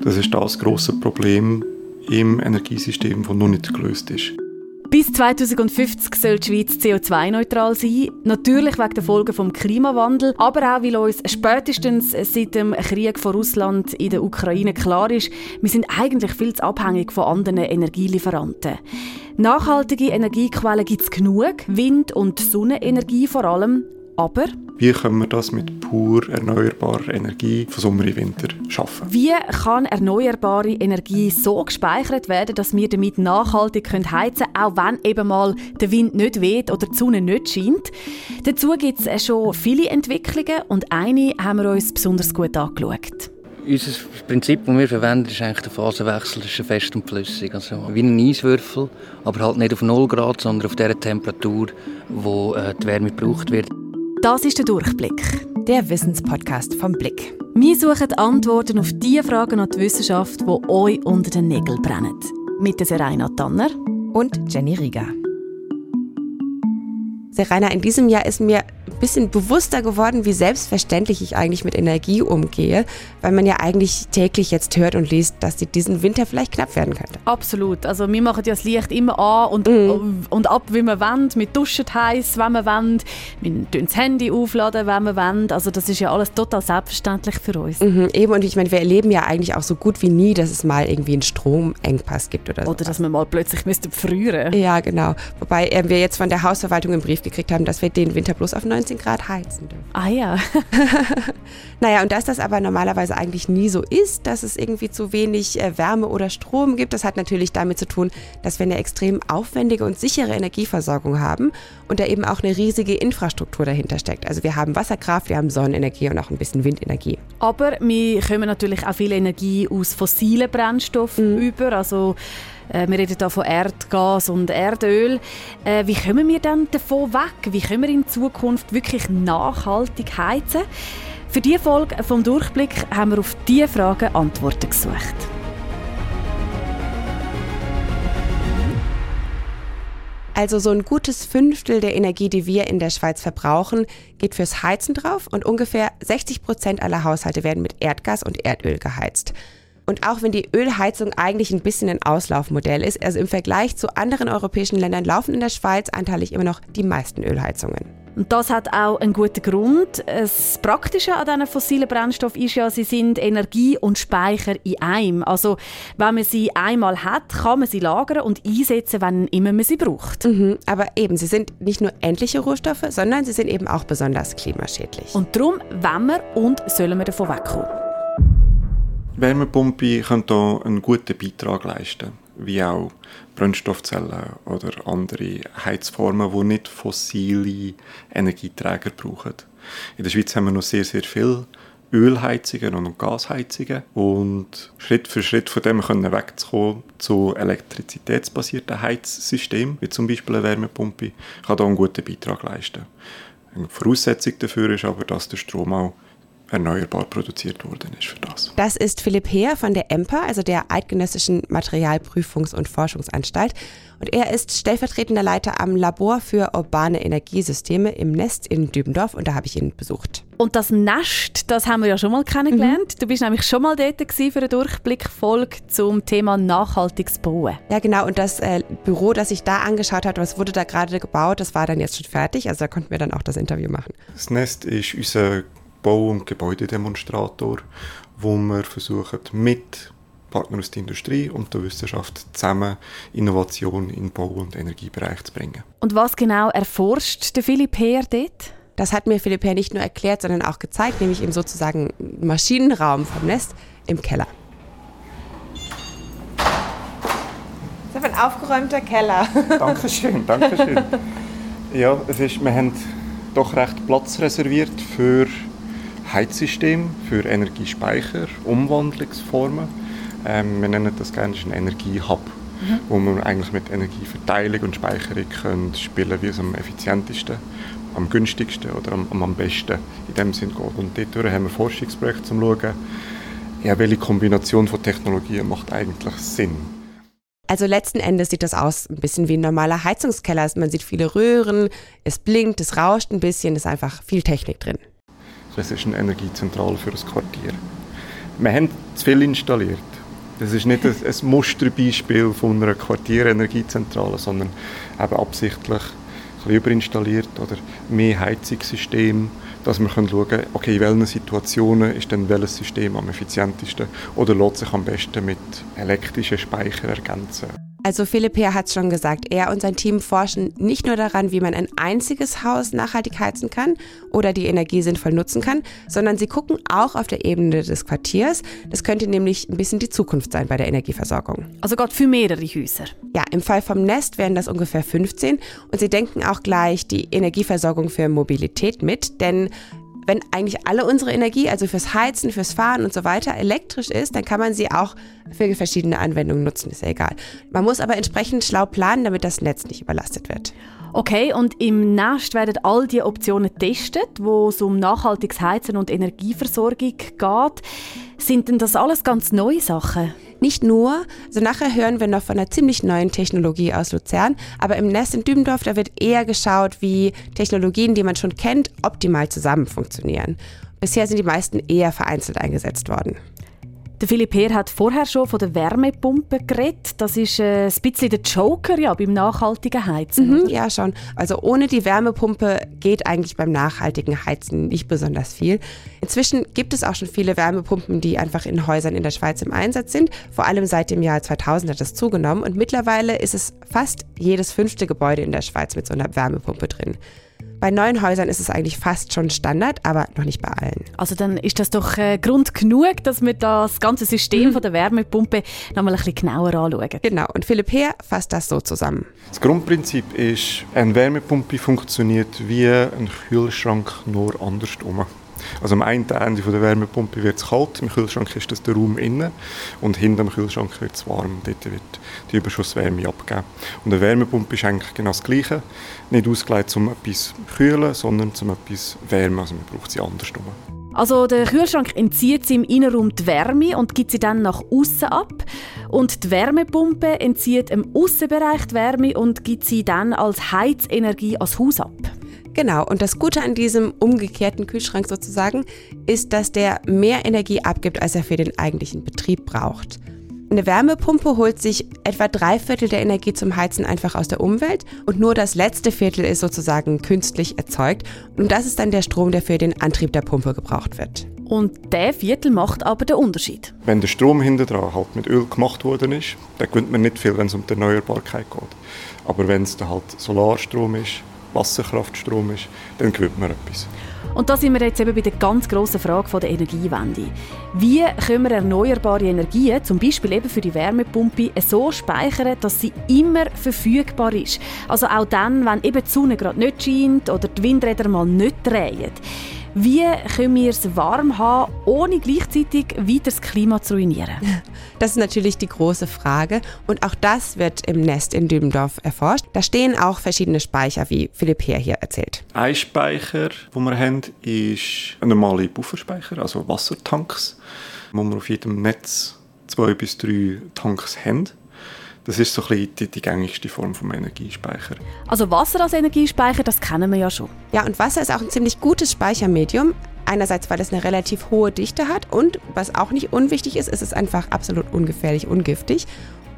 Das ist das grosse Problem im Energiesystem, das noch nicht gelöst ist. Bis 2050 soll die Schweiz CO2-neutral sein. Natürlich wegen der Folgen des Klimawandels, aber auch, weil uns spätestens seit dem Krieg von Russland in der Ukraine klar ist, wir sind eigentlich viel zu abhängig von anderen Energielieferanten. Nachhaltige Energiequellen gibt es genug, Wind- und Sonnenenergie vor allem, aber wie können wir das mit pur erneuerbarer Energie von Sommer in Winter schaffen? Wie kann erneuerbare Energie so gespeichert werden, dass wir damit nachhaltig heizen können, auch wenn eben mal der Wind nicht weht oder die Sonne nicht scheint? Dazu gibt es schon viele Entwicklungen und eine haben wir uns besonders gut angeschaut. Unser Prinzip, das wir verwenden, ist eigentlich der Phasenwechsel zwischen fest und flüssig. Also wie ein Eiswürfel, aber halt nicht auf 0 Grad, sondern auf der Temperatur, wo äh, die Wärme gebraucht wird. Das ist der Durchblick. Der Wissenspodcast vom Blick. Wir suchen Antworten auf die Fragen an die Wissenschaft, die euch unter den Nägeln brennen. Mit der Serena Tanner und Jenny Rieger. Serena, in diesem Jahr ist mir bisschen bewusster geworden, wie selbstverständlich ich eigentlich mit Energie umgehe, weil man ja eigentlich täglich jetzt hört und liest, dass die diesen Winter vielleicht knapp werden könnte. Absolut. Also wir machen ja das Licht immer an und, mhm. und ab, wie wir wollen. Wir duschen heiß, wenn wir wollen. Wir tun das Handy aufladen, wenn wir wollen. Also das ist ja alles total selbstverständlich für uns. Mhm, eben, und ich meine, wir erleben ja eigentlich auch so gut wie nie, dass es mal irgendwie einen Stromengpass gibt oder so. Oder dass man mal plötzlich müsste frieren. Ja, genau. Wobei äh, wir jetzt von der Hausverwaltung einen Brief gekriegt haben, dass wir den Winter bloß auf 90 19 Grad heizen dürfen. Ah ja. naja, und dass das aber normalerweise eigentlich nie so ist, dass es irgendwie zu wenig äh, Wärme oder Strom gibt, das hat natürlich damit zu tun, dass wir eine extrem aufwendige und sichere Energieversorgung haben und da eben auch eine riesige Infrastruktur dahinter steckt. Also wir haben Wasserkraft, wir haben Sonnenenergie und auch ein bisschen Windenergie. Aber wir kommen natürlich auch viel Energie aus fossilen Brennstoffen mhm. über, also wir reden hier von Erdgas und Erdöl. Äh, wie kommen wir dann davon weg? Wie können wir in Zukunft wirklich nachhaltig heizen? Für diese Folge vom Durchblick haben wir auf diese Fragen Antworten gesucht. Also so ein gutes Fünftel der Energie, die wir in der Schweiz verbrauchen, geht fürs Heizen drauf und ungefähr 60 Prozent aller Haushalte werden mit Erdgas und Erdöl geheizt. Und auch wenn die Ölheizung eigentlich ein bisschen ein Auslaufmodell ist, also im Vergleich zu anderen europäischen Ländern laufen in der Schweiz anteilig immer noch die meisten Ölheizungen. Und das hat auch einen guten Grund. Das Praktische an diesen fossilen Brennstoffen ist ja, sie sind Energie und Speicher in einem. Also wenn man sie einmal hat, kann man sie lagern und einsetzen, wenn immer man sie braucht. Mhm, aber eben, sie sind nicht nur endliche Rohstoffe, sondern sie sind eben auch besonders klimaschädlich. Und darum wollen wir und sollen wir davon wegkommen. Wärmepumpe können hier einen guten Beitrag leisten, wie auch Brennstoffzellen oder andere Heizformen, die nicht fossile Energieträger brauchen. In der Schweiz haben wir noch sehr, sehr viele Ölheizungen und Gasheizungen und Schritt für Schritt von dem können wegzukommen zu elektrizitätsbasierten Heizsystemen, wie zum Beispiel eine Wärmepumpe, kann hier einen guten Beitrag leisten. Eine Voraussetzung dafür ist aber, dass der Strom auch erneuerbar produziert worden ist für das. Das ist Philipp Heer von der EMPA, also der Eidgenössischen Materialprüfungs- und Forschungsanstalt. Und er ist stellvertretender Leiter am Labor für urbane Energiesysteme im Nest in Dübendorf und da habe ich ihn besucht. Und das Nest, das haben wir ja schon mal kennengelernt. Mhm. Du bist nämlich schon mal dort für eine Durchblickfolge zum Thema nachhaltiges Bauen. Ja, genau. Und das äh, Büro, das ich da angeschaut habe, was wurde da gerade gebaut, das war dann jetzt schon fertig. Also da konnten wir dann auch das Interview machen. Das Nest ist unser Bau- und Gebäudedemonstrator, wo wir versuchen, mit Partnern aus der Industrie und der Wissenschaft zusammen Innovation im Bau- und Energiebereich zu bringen. Und was genau erforscht der Philipp Heer dort? Das hat mir Philipp Heer nicht nur erklärt, sondern auch gezeigt, nämlich im sozusagen Maschinenraum vom Nest im Keller. Das ist ein aufgeräumter Keller. Dankeschön, Dankeschön. Ja, es ist, wir haben doch recht Platz reserviert für Heizsystem für Energiespeicher, Umwandlungsformen. Ähm, wir nennen das gerne einen Energiehub, mhm. wo man eigentlich mit Energieverteilung und Speicherung können spielen, wie es am effizientesten, am günstigsten oder am, am besten in dem Sinn geht. Und dort haben wir Forschungsprojekte, um zu schauen, ja, welche Kombination von Technologien macht eigentlich Sinn. Also letzten Endes sieht das aus ein bisschen wie ein normaler Heizungskeller. Man sieht viele Röhren, es blinkt, es rauscht ein bisschen, es ist einfach viel Technik drin. Das ist eine Energiezentrale für das Quartier. Wir haben zu viel installiert. Das ist nicht ein, ein Musterbeispiel von einer Quartierenergiezentrale, sondern eben absichtlich ein überinstalliert oder mehr Heizungssystem, dass man schauen kann, okay, in welchen Situationen ist denn welches System am effizientesten oder lässt sich am besten mit elektrischen Speichern ergänzen. Also Philipp Heer hat es schon gesagt, er und sein Team forschen nicht nur daran, wie man ein einziges Haus nachhaltig heizen kann oder die Energie sinnvoll nutzen kann, sondern sie gucken auch auf der Ebene des Quartiers. Das könnte nämlich ein bisschen die Zukunft sein bei der Energieversorgung. Also Gott für mehrere Häuser. Ja, im Fall vom Nest wären das ungefähr 15 und sie denken auch gleich die Energieversorgung für Mobilität mit, denn wenn eigentlich alle unsere Energie, also fürs Heizen, fürs Fahren und so weiter, elektrisch ist, dann kann man sie auch für verschiedene Anwendungen nutzen, ist ja egal. Man muss aber entsprechend schlau planen, damit das Netz nicht überlastet wird. Okay, und im Nest werden all die Optionen getestet, wo es um nachhaltiges Heizen und Energieversorgung geht. Sind denn das alles ganz neue Sachen? Nicht nur, also nachher hören wir noch von einer ziemlich neuen Technologie aus Luzern, aber im Nest in Dübendorf, da wird eher geschaut, wie Technologien, die man schon kennt, optimal zusammen funktionieren. Bisher sind die meisten eher vereinzelt eingesetzt worden. Der Philipp Heer hat vorher schon von der Wärmepumpe geredet. Das ist äh, ein bisschen der Joker ja, beim nachhaltigen Heizen. Mhm, ja, schon. Also ohne die Wärmepumpe geht eigentlich beim nachhaltigen Heizen nicht besonders viel. Inzwischen gibt es auch schon viele Wärmepumpen, die einfach in Häusern in der Schweiz im Einsatz sind. Vor allem seit dem Jahr 2000 hat das zugenommen und mittlerweile ist es fast jedes fünfte Gebäude in der Schweiz mit so einer Wärmepumpe drin. Bei neuen Häusern ist es eigentlich fast schon Standard, aber noch nicht bei allen. Also dann ist das doch äh, Grund genug, dass wir das ganze System mhm. von der Wärmepumpe nochmal ein bisschen genauer anschauen. Genau, und Philipp Heer fasst das so zusammen. Das Grundprinzip ist, eine Wärmepumpe funktioniert wie ein Kühlschrank, nur andersrum. Also am einen Ende der Wärmepumpe wird es kalt, im Kühlschrank ist das der Raum innen und hinter dem Kühlschrank wird es warm. Dort wird die Überschusswärme abgegeben. Und eine Wärmepumpe ist eigentlich genau das Gleiche. Nicht ausgelegt, um etwas zu kühlen, sondern um etwas zu wärmen. Also man braucht sie andersrum. Also der Kühlschrank entzieht im Innenraum die Wärme und gibt sie dann nach außen ab. Und die Wärmepumpe entzieht im Außenbereich die Wärme und gibt sie dann als Heizenergie ans Haus ab. Genau, und das Gute an diesem umgekehrten Kühlschrank sozusagen ist, dass der mehr Energie abgibt, als er für den eigentlichen Betrieb braucht. Eine Wärmepumpe holt sich etwa drei Viertel der Energie zum Heizen einfach aus der Umwelt und nur das letzte Viertel ist sozusagen künstlich erzeugt und das ist dann der Strom, der für den Antrieb der Pumpe gebraucht wird. Und der Viertel macht aber den Unterschied. Wenn der Strom hinter dran halt mit Öl gemacht worden ist, dann gewinnt man nicht viel, wenn es um die Erneuerbarkeit geht. Aber wenn es dann halt Solarstrom ist, Wasserkraftstrom ist, dann gewinnt man etwas. Und da sind wir jetzt eben bei der ganz grossen Frage der Energiewende. Wie können wir erneuerbare Energien, zum Beispiel eben für die Wärmepumpe, so speichern, dass sie immer verfügbar ist? Also auch dann, wenn eben die Sonne gerade nicht scheint oder die Windräder mal nicht drehen. Wie können wir es warm haben, ohne gleichzeitig weiter das Klima zu ruinieren? Das ist natürlich die große Frage und auch das wird im Nest in Dübendorf erforscht. Da stehen auch verschiedene Speicher, wie Philipp Heer hier erzählt. Ein Speicher, den wir haben, ist ein normaler Bufferspeicher, also Wassertanks, wo wir auf jedem Netz zwei bis drei Tanks haben. Das ist so ein bisschen die, die gängigste Form vom Energiespeicher. Also Wasser als Energiespeicher, das kennen wir ja schon. Ja, und Wasser ist auch ein ziemlich gutes Speichermedium. Einerseits, weil es eine relativ hohe Dichte hat und, was auch nicht unwichtig ist, ist es einfach absolut ungefährlich, ungiftig.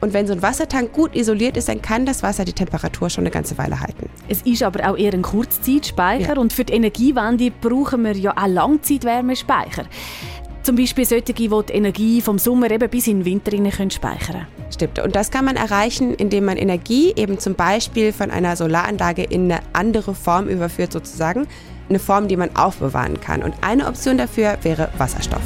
Und wenn so ein Wassertank gut isoliert ist, dann kann das Wasser die Temperatur schon eine ganze Weile halten. Es ist aber auch eher ein Kurzzeitspeicher ja. und für die Energiewende brauchen wir ja auch Langzeitwärmespeicher. Zum Beispiel solche, die die Energie vom Sommer eben bis in den Winter können speichern Stimmt. Und das kann man erreichen, indem man Energie eben zum Beispiel von einer Solaranlage in eine andere Form überführt, sozusagen. Eine Form, die man aufbewahren kann. Und eine Option dafür wäre Wasserstoff.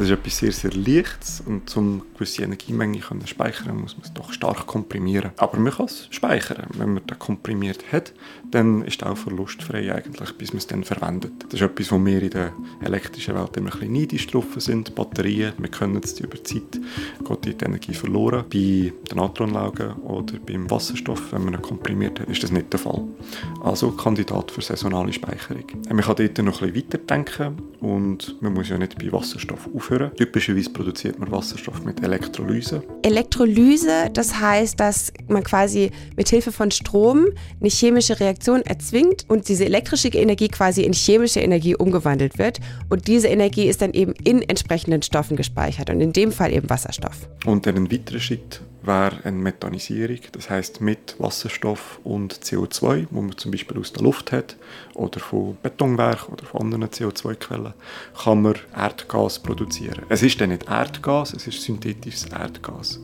Das ist etwas sehr, sehr Leichtes und um gewisse Energiemenge zu speichern, muss man es doch stark komprimieren. Aber man kann es speichern. Wenn man das komprimiert hat, dann ist es auch verlustfrei eigentlich, bis man es dann verwendet. Das ist etwas, wo wir in der elektrischen Welt immer ein bisschen neidisch drauf sind. Batterien, wir können es über Zeit, geht die Energie verloren. Bei den Natronlaugen oder beim Wasserstoff, wenn man ihn komprimiert hat, ist das nicht der Fall. Also Kandidat für saisonale Speicherung. Man kann dort noch ein bisschen weiterdenken und man muss ja nicht bei Wasserstoff auf aufhören. Typischerweise produziert man Wasserstoff mit Elektrolyse. Elektrolyse, das heißt, dass man quasi mit Hilfe von Strom eine chemische Reaktion erzwingt und diese elektrische Energie quasi in chemische Energie umgewandelt wird. Und diese Energie ist dann eben in entsprechenden Stoffen gespeichert und in dem Fall eben Wasserstoff. Und dann ein weiterer Schritt wäre eine Methanisierung, das heißt mit Wasserstoff und CO2, wo man zum Beispiel aus der Luft hat oder von Betonwerk oder von anderen CO2-Quellen, kann man Erdgas produzieren. Es ist dann nicht Erdgas, es ist synthetisches Erdgas.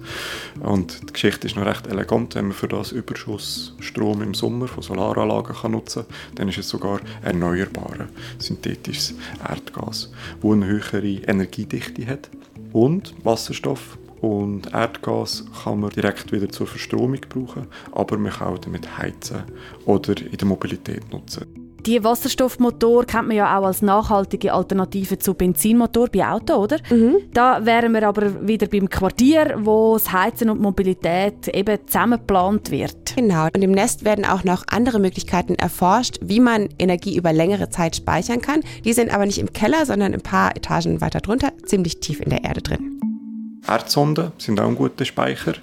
Und die Geschichte ist noch recht elegant, wenn man für das Überschussstrom im Sommer von Solaranlagen kann nutzen kann, dann ist es sogar erneuerbares synthetisches Erdgas, wo eine höhere Energiedichte hat und Wasserstoff und Erdgas kann man direkt wieder zur Verstromung brauchen, aber man kann auch damit heizen oder in der Mobilität nutzen. Die Wasserstoffmotor kennt man ja auch als nachhaltige Alternative zu Benzinmotor bei Auto, oder? Mhm. Da wären wir aber wieder beim Quartier, wo das Heizen und Mobilität eben zusammen geplant wird. Genau. Und im Nest werden auch noch andere Möglichkeiten erforscht, wie man Energie über längere Zeit speichern kann. Die sind aber nicht im Keller, sondern ein paar Etagen weiter drunter, ziemlich tief in der Erde drin. Erdsonden sind auch ein guter Speicher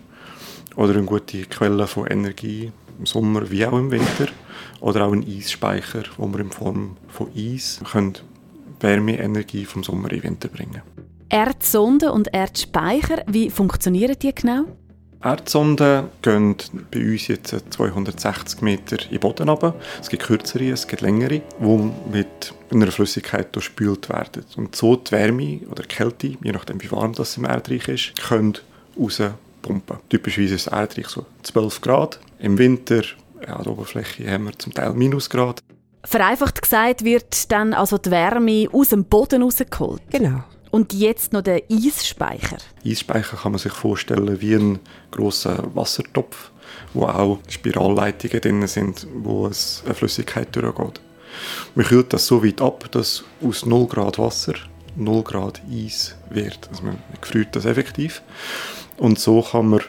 oder eine gute Quelle von Energie im Sommer wie auch im Winter. Oder auch ein Eisspeicher, wo wir in Form von Eis Wärmeenergie vom Sommer in den Winter bringen Erdsonden und Erdspeicher, wie funktionieren die genau? Erdsonden gehen bei uns jetzt 260 Meter in den Boden runter. Es gibt kürzere, es gibt längere, die mit einer Flüssigkeit durchspült werden. Und so die Wärme oder die Kälte, je nachdem wie warm das im Erdreich ist, können rauspumpen. Typischerweise ist das Erdreich so 12 Grad. Im Winter ja, an der Oberfläche haben wir zum Teil Minusgrad. Vereinfacht gesagt wird dann also die Wärme aus dem Boden rausgeholt. Genau. Und jetzt noch der Eisspeicher. Eisspeicher kann man sich vorstellen wie ein großer Wassertopf, wo auch Spiralleitungen drin sind, wo es eine Flüssigkeit durchgeht. Man kühlt das so weit ab, dass aus 0 Grad Wasser 0 Grad Eis wird. Also man gefriert das effektiv. Und so kann man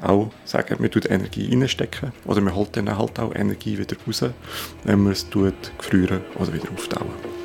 auch sagen, man tut Energie reinstecken oder man holt dann halt auch Energie wieder raus, wenn man es tut, gefrieren oder wieder auftauen.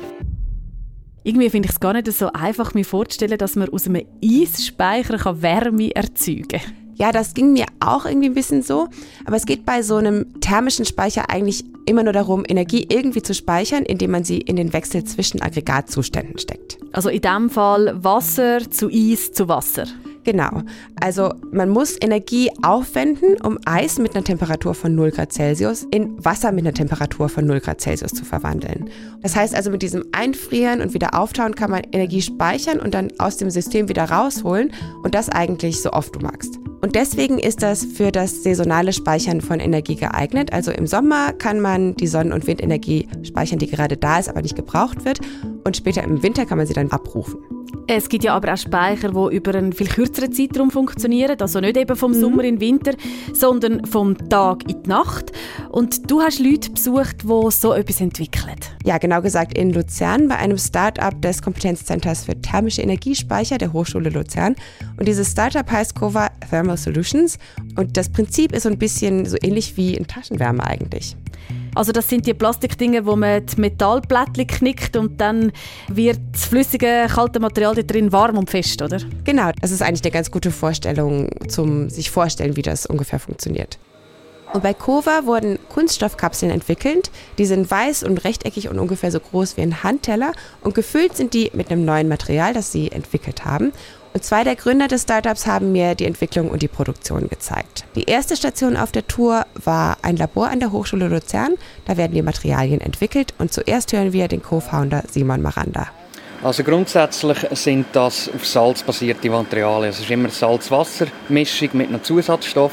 Irgendwie finde ich es gar nicht so einfach, mir vorzustellen, dass man aus einem Eisspeicher Wärme erzeugen kann. Ja, das ging mir auch irgendwie ein bisschen so. Aber es geht bei so einem thermischen Speicher eigentlich immer nur darum, Energie irgendwie zu speichern, indem man sie in den Wechsel zwischen Aggregatzuständen steckt. Also in dem Fall Wasser zu Eis zu Wasser. Genau. Also man muss Energie aufwenden, um Eis mit einer Temperatur von 0 Grad Celsius in Wasser mit einer Temperatur von 0 Grad Celsius zu verwandeln. Das heißt also, mit diesem Einfrieren und wieder auftauen kann man Energie speichern und dann aus dem System wieder rausholen und das eigentlich so oft du magst. Und deswegen ist das für das saisonale Speichern von Energie geeignet. Also im Sommer kann man die Sonnen- und Windenergie speichern, die gerade da ist, aber nicht gebraucht wird. Und später im Winter kann man sie dann abrufen. Es gibt ja aber auch Speicher, die über einen viel kürzeren Zeitraum funktionieren. Also nicht eben vom mhm. Sommer in den Winter, sondern vom Tag in die Nacht. Und du hast Leute besucht, die so etwas entwickeln. Ja, genau gesagt in Luzern bei einem Start-up des Kompetenzzenters für thermische Energiespeicher der Hochschule Luzern. Und dieses Start-up heißt Cova Thermal Solutions. Und das Prinzip ist so ein bisschen so ähnlich wie in Taschenwärme eigentlich. Also das sind die Plastikdinger, wo man die Metallplättchen knickt und dann wird das flüssige, kalte Material da drin warm und fest, oder? Genau, das ist eigentlich eine ganz gute Vorstellung, zum sich vorstellen, wie das ungefähr funktioniert. Und bei Kova wurden Kunststoffkapseln entwickelt. Die sind weiß und rechteckig und ungefähr so groß wie ein Handteller. Und gefüllt sind die mit einem neuen Material, das sie entwickelt haben. Zwei der Gründer des Startups haben mir die Entwicklung und die Produktion gezeigt. Die erste Station auf der Tour war ein Labor an der Hochschule Luzern. Da werden die Materialien entwickelt und zuerst hören wir den Co-Founder Simon Maranda. Also grundsätzlich sind das auf Salz basierte Materialien. Es ist immer Salz-Wasser-Mischung mit einem Zusatzstoff.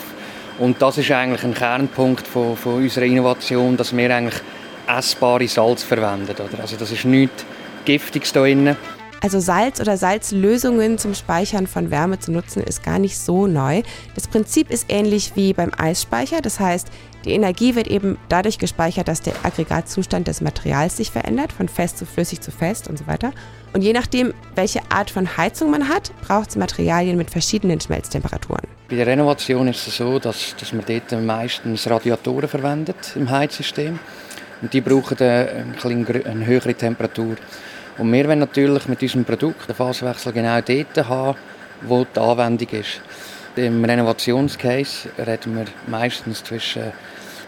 Und das ist eigentlich ein Kernpunkt von, von unserer Innovation, dass wir eigentlich essbare Salz verwenden. Oder? Also das ist nichts Giftiges da drin. Also Salz oder Salzlösungen zum Speichern von Wärme zu nutzen, ist gar nicht so neu. Das Prinzip ist ähnlich wie beim Eisspeicher. Das heißt, die Energie wird eben dadurch gespeichert, dass der Aggregatzustand des Materials sich verändert, von fest zu flüssig zu fest und so weiter. Und je nachdem, welche Art von Heizung man hat, braucht es Materialien mit verschiedenen Schmelztemperaturen. Bei der Renovation ist es so, dass, dass man dort meistens Radiatoren verwendet im Heizsystem. Und die brauchen eine, eine höhere Temperatur. Und wir wollen natürlich mit unserem Produkt den Phasenwechsel genau dort haben, wo die Anwendung ist. Im Renovationscase reden wir meistens zwischen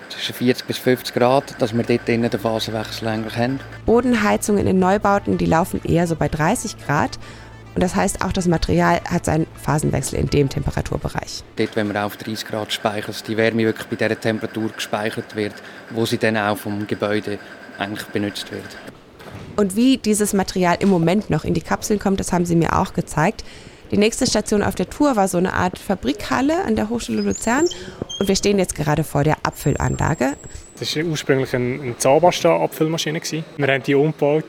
zwischen 40 bis 50 Grad, dass wir dort den Phasenwechsel eigentlich haben. Bodenheizungen in Neubauten, die laufen eher so bei 30 Grad. Und das heißt, auch das Material hat seinen Phasenwechsel in dem Temperaturbereich. Dort, wenn wir auf 30 Grad speichern, dass die Wärme wirklich bei der Temperatur gespeichert wird, wo sie dann auch vom Gebäude eigentlich benutzt wird. Und wie dieses Material im Moment noch in die Kapseln kommt, das haben sie mir auch gezeigt. Die nächste Station auf der Tour war so eine Art Fabrikhalle an der Hochschule Luzern und wir stehen jetzt gerade vor der Abfüllanlage. Das war ursprünglich eine Zahnpasta-Abfüllmaschine. Wir haben die umgebaut.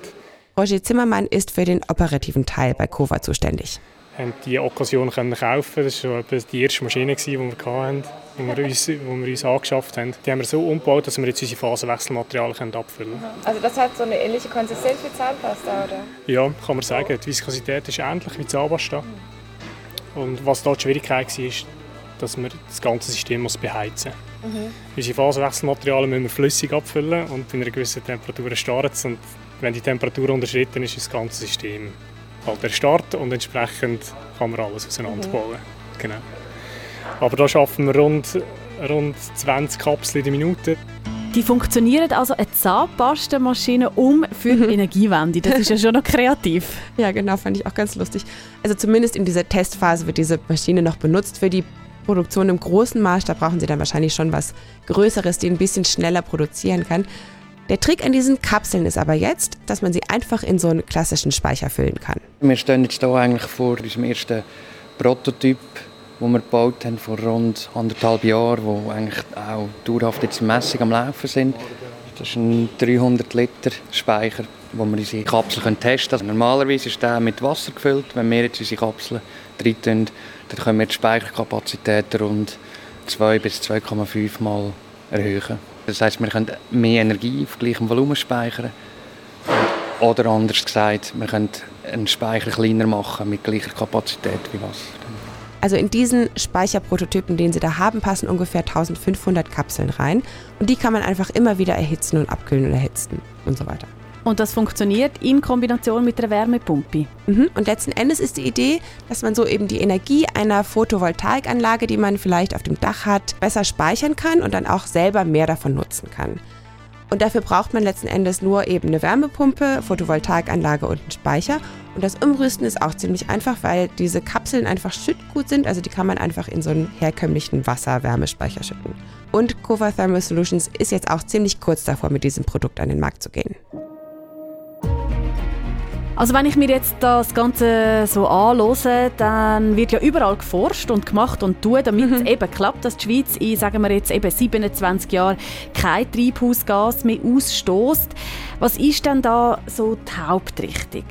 Roger Zimmermann ist für den operativen Teil bei Kova zuständig. Wir konnten diese Okkasion kaufen. Das war die erste Maschine, die wir hatten, die wir uns, die wir uns angeschafft haben. Die haben wir so umgebaut, dass wir jetzt unsere Phasenwechselmaterialien abfüllen können. Also das hat so eine ähnliche Konsistenz wie Zahnpasta, oder? Ja, kann man sagen. Die Viskosität ist ähnlich wie Zahnpasta. Und was da die Schwierigkeit war, ist, dass wir das ganze System muss beheizen muss. Mhm. Unsere Phasenwechselmaterialien müssen wir flüssig abfüllen und bei einer gewissen Temperatur startet es. Und wenn die Temperatur unterschritten ist, ist das ganze System halt erstarrt und entsprechend kann man alles auseinanderbauen. Mhm. Genau. Aber da schaffen wir rund, rund 20 Kapseln in der Minute. Die funktionieren also eine Zahnpastamaschine um für die mhm. Energiewende. Das ist ja schon noch kreativ. ja, genau, fand ich auch ganz lustig. Also zumindest in dieser Testphase wird diese Maschine noch benutzt. Für die Produktion im großen Maßstab brauchen sie dann wahrscheinlich schon was Größeres, die ein bisschen schneller produzieren kann. Der Trick an diesen Kapseln ist aber jetzt, dass man sie einfach in so einen klassischen Speicher füllen kann. Wir stehen jetzt hier eigentlich vor diesem ersten Prototyp, den wir gebaut haben vor rund anderthalb Jahren, wo eigentlich auch dauerhaft jetzt Messung am Laufen sind. Das ist ein 300 Liter Speicher, wo wir unsere Kapseln testen können. Also normalerweise ist der mit Wasser gefüllt. Wenn wir jetzt unsere Kapseln rein tun, dann können wir die Speicherkapazität rund 2 bis 2,5 Mal erhöhen. Das heißt, wir können mehr Energie auf gleichem Volumen speichern. Oder anders gesagt, wir können einen Speicher kleiner machen mit gleicher Kapazität wie Wasser. Also in diesen Speicherprototypen, den Sie da haben, passen ungefähr 1500 Kapseln rein. Und die kann man einfach immer wieder erhitzen und abkühlen und erhitzen und so weiter. Und das funktioniert in Kombination mit einer Wärmepumpe. Mhm. Und letzten Endes ist die Idee, dass man so eben die Energie einer Photovoltaikanlage, die man vielleicht auf dem Dach hat, besser speichern kann und dann auch selber mehr davon nutzen kann. Und dafür braucht man letzten Endes nur eben eine Wärmepumpe, Photovoltaikanlage und einen Speicher. Und das Umrüsten ist auch ziemlich einfach, weil diese Kapseln einfach schüttgut sind. Also die kann man einfach in so einen herkömmlichen Wasserwärmespeicher schütten. Und Kova Thermal Solutions ist jetzt auch ziemlich kurz davor, mit diesem Produkt an den Markt zu gehen. Also wenn ich mir jetzt das Ganze so anlose, dann wird ja überall geforscht und gemacht und tun, damit es mhm. eben klappt, dass die Schweiz in, sagen wir jetzt eben 27 Jahren kein Treibhausgas mehr ausstößt. Was ist denn da so die Hauptrichtung?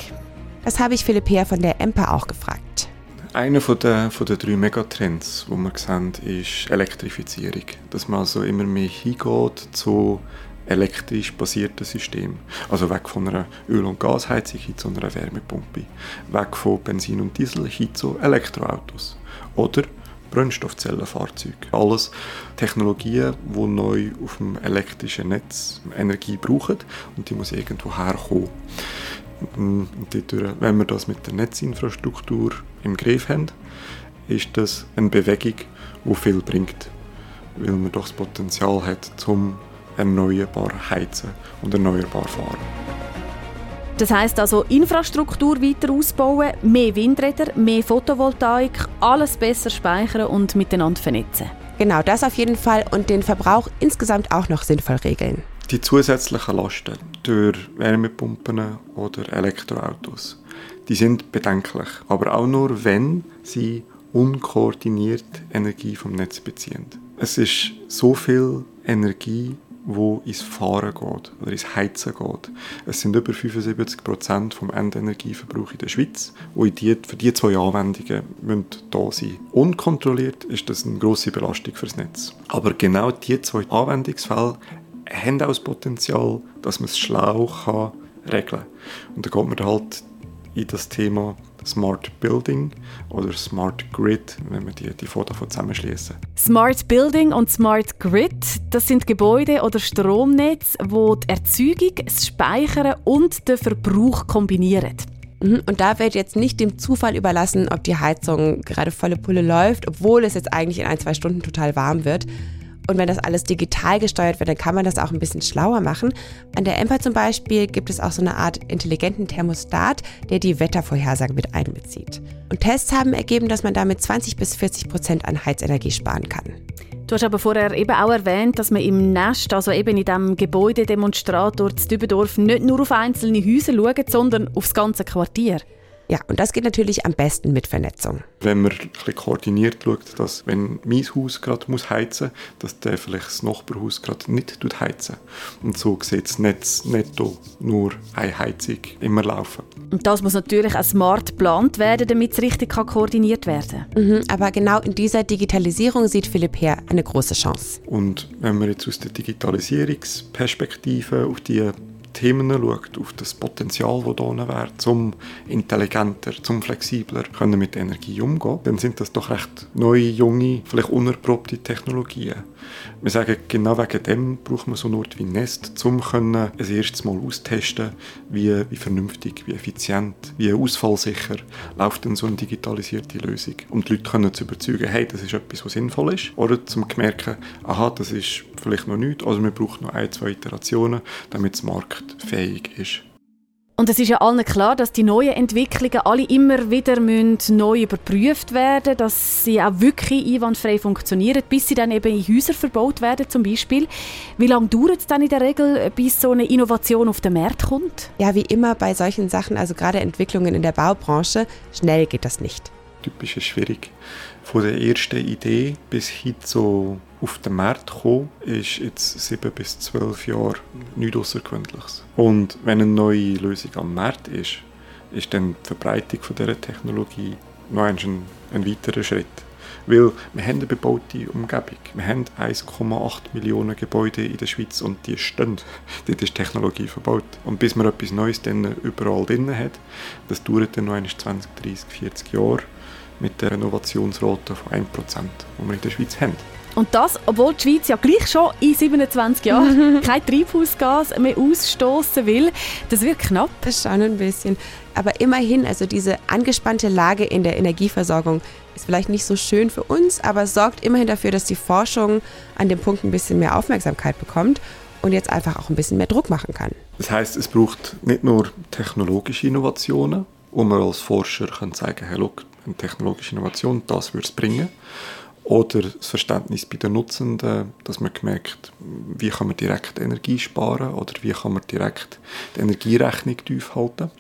Das habe ich Philipp Heer von der EMPA auch gefragt. Einer von der, von der drei Megatrends, die wir sehen, ist Elektrifizierung. Dass man also immer mehr hingeht zu elektrisch basierten System. Also weg von einer Öl- und Gasheizung hin zu einer Wärmepumpe. Weg von Benzin und Diesel hin zu Elektroautos. Oder Brennstoffzellenfahrzeuge. Alles Technologien, die neu auf dem elektrischen Netz Energie brauchen und die muss irgendwo herkommen. Und dadurch, wenn wir das mit der Netzinfrastruktur im Griff haben, ist das eine Bewegung, die viel bringt, weil man doch das Potenzial hat, zum erneuerbar heizen und erneuerbar fahren. Das heißt also Infrastruktur weiter ausbauen, mehr Windräder, mehr Photovoltaik, alles besser speichern und miteinander vernetzen. Genau, das auf jeden Fall und den Verbrauch insgesamt auch noch sinnvoll regeln. Die zusätzlichen Lasten durch Wärmepumpen oder Elektroautos, die sind bedenklich, aber auch nur, wenn sie unkoordiniert Energie vom Netz beziehen. Es ist so viel Energie wo ins Fahren geht oder ins Heizen geht. Es sind über 75 Prozent vom Endenergieverbrauch in der Schweiz, wo die, für diese zwei Anwendungen müssen da sein. Unkontrolliert ist das eine große Belastung fürs Netz. Aber genau diese zwei Anwendungsfälle haben auch das Potenzial, dass man es schlau kann regeln kann. Und da kommt man halt in das Thema Smart Building oder Smart Grid, wenn wir die, die Fotos zusammenschließen. Smart Building und Smart Grid, das sind Gebäude oder Stromnetze, wo die Erzeugung, das Speichern und den Verbrauch kombinieren. Mhm, und da wird jetzt nicht dem Zufall überlassen, ob die Heizung gerade volle Pulle läuft, obwohl es jetzt eigentlich in ein, zwei Stunden total warm wird. Und wenn das alles digital gesteuert wird, dann kann man das auch ein bisschen schlauer machen. An der Emper zum Beispiel gibt es auch so eine Art intelligenten Thermostat, der die Wettervorhersagen mit einbezieht. Und Tests haben ergeben, dass man damit 20 bis 40 Prozent an Heizenergie sparen kann. Du hast aber vorher eben auch erwähnt, dass man im Nest, also eben in diesem Gebäudedemonstrator zu Dübendorf, nicht nur auf einzelne Häuser schaut, sondern auf das ganze Quartier. Ja, und das geht natürlich am besten mit Vernetzung. Wenn man ein bisschen koordiniert schaut, dass wenn mein Haus gerade muss heizen muss, dass der vielleicht das Nachbarhaus gerade nicht heizen Und so sieht das Netz netto nur eine Heizung immer laufen. Und das muss natürlich auch smart geplant werden, damit es richtig koordiniert werden kann. Mhm, aber genau in dieser Digitalisierung sieht Philipp Herr eine große Chance. Und wenn man jetzt aus der Digitalisierungsperspektive auf die Themen schaut, auf das Potenzial, das da wäre, zum intelligenter, zum flexibler können mit Energie umgehen, dann sind das doch recht neue, junge, vielleicht unerprobte Technologien. Wir sagen, genau wegen dem braucht man so einen Ort wie Nest, um ein erstes Mal austesten, wie, wie vernünftig, wie effizient, wie ausfallsicher läuft denn so eine digitalisierte Lösung. Um die Leute können zu überzeugen, hey, das ist etwas, was sinnvoll ist. Oder zum merken, aha, das ist vielleicht noch nichts, also wir brauchen noch ein, zwei Iterationen, damit es marktfähig ist. Und es ist ja allen klar, dass die neuen Entwicklungen alle immer wieder müssen neu überprüft werden, dass sie auch wirklich einwandfrei funktionieren, bis sie dann eben in Häuser verbaut werden zum Beispiel. Wie lange dauert es dann in der Regel, bis so eine Innovation auf den Markt kommt? Ja, wie immer bei solchen Sachen, also gerade Entwicklungen in der Baubranche, schnell geht das nicht. Typisch ist schwierig. Von der ersten Idee bis hin so auf den Markt kommen, ist jetzt sieben bis zwölf Jahre nichts Außergewöhnliches. Und wenn eine neue Lösung am Markt ist, ist dann die Verbreitung dieser Technologie noch ein, ein weiterer Schritt. Weil wir haben eine bebaute Umgebung. Wir haben 1,8 Millionen Gebäude in der Schweiz und die stehen. Dort ist Technologie verbaut. Und bis man etwas Neues dann überall drin hat, das dauert dann noch 20, 30, 40 Jahre mit der Innovationsrate von 1%, die wir in der Schweiz haben. Und das, obwohl die Schweiz ja gleich schon in 27 Jahren kein Treibhausgas mehr ausstoßen will. Das wird knapp. Das schon ein bisschen. Aber immerhin, also diese angespannte Lage in der Energieversorgung ist vielleicht nicht so schön für uns, aber sorgt immerhin dafür, dass die Forschung an dem Punkt ein bisschen mehr Aufmerksamkeit bekommt und jetzt einfach auch ein bisschen mehr Druck machen kann. Das heißt, es braucht nicht nur technologische Innovationen, wo man als Forscher kann sagen, hey, look, eine technologische Innovation, das würde es bringen oder das Verständnis bei den Nutzenden, dass man gemerkt, wie kann man direkt Energie sparen oder wie kann man direkt die Energierechnung tief halten,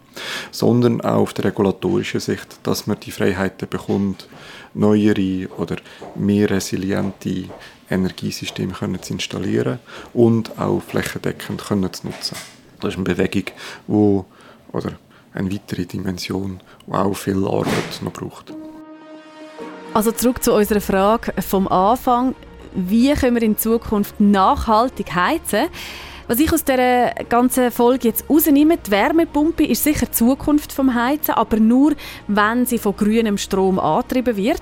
sondern auch auf der regulatorischen Sicht, dass man die Freiheiten bekommt, neuere oder mehr resiliente Energiesysteme können zu installieren und auch flächendeckend können zu nutzen. Das ist eine Bewegung, wo, oder eine weitere Dimension, die auch viel Arbeit noch braucht. Also zurück zu unserer Frage vom Anfang. Wie können wir in Zukunft nachhaltig heizen? Was ich aus dieser ganzen Folge jetzt rausnehme, die Wärmepumpe ist sicher die Zukunft vom Heizen, aber nur, wenn sie von grünem Strom angetrieben wird.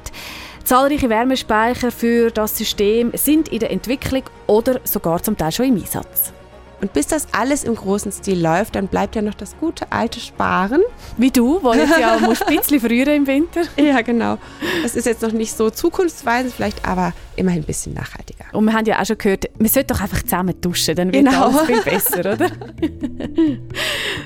Zahlreiche Wärmespeicher für das System sind in der Entwicklung oder sogar zum Teil schon im Einsatz. Und bis das alles im großen Stil läuft, dann bleibt ja noch das gute alte Sparen. Wie du, weil jetzt ja ein bisschen früher im Winter. Ja, genau. Das ist jetzt noch nicht so zukunftsweisend, vielleicht aber immerhin ein bisschen nachhaltiger. Und wir haben ja auch schon gehört, wir sollten doch einfach zusammen duschen, dann wird genau. alles viel besser, oder?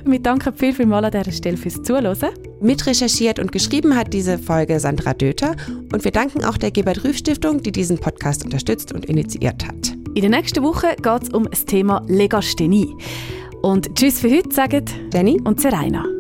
wir danken viel, viel mal an dieser Stelle fürs Zuhören. Mitrecherchiert und geschrieben hat diese Folge Sandra Döter und wir danken auch der Gebert Rüff Stiftung, die diesen Podcast unterstützt und initiiert hat. In der nächsten Woche geht es um das Thema Legasthenie. Und tschüss für heute, sagen Jenny und Serena.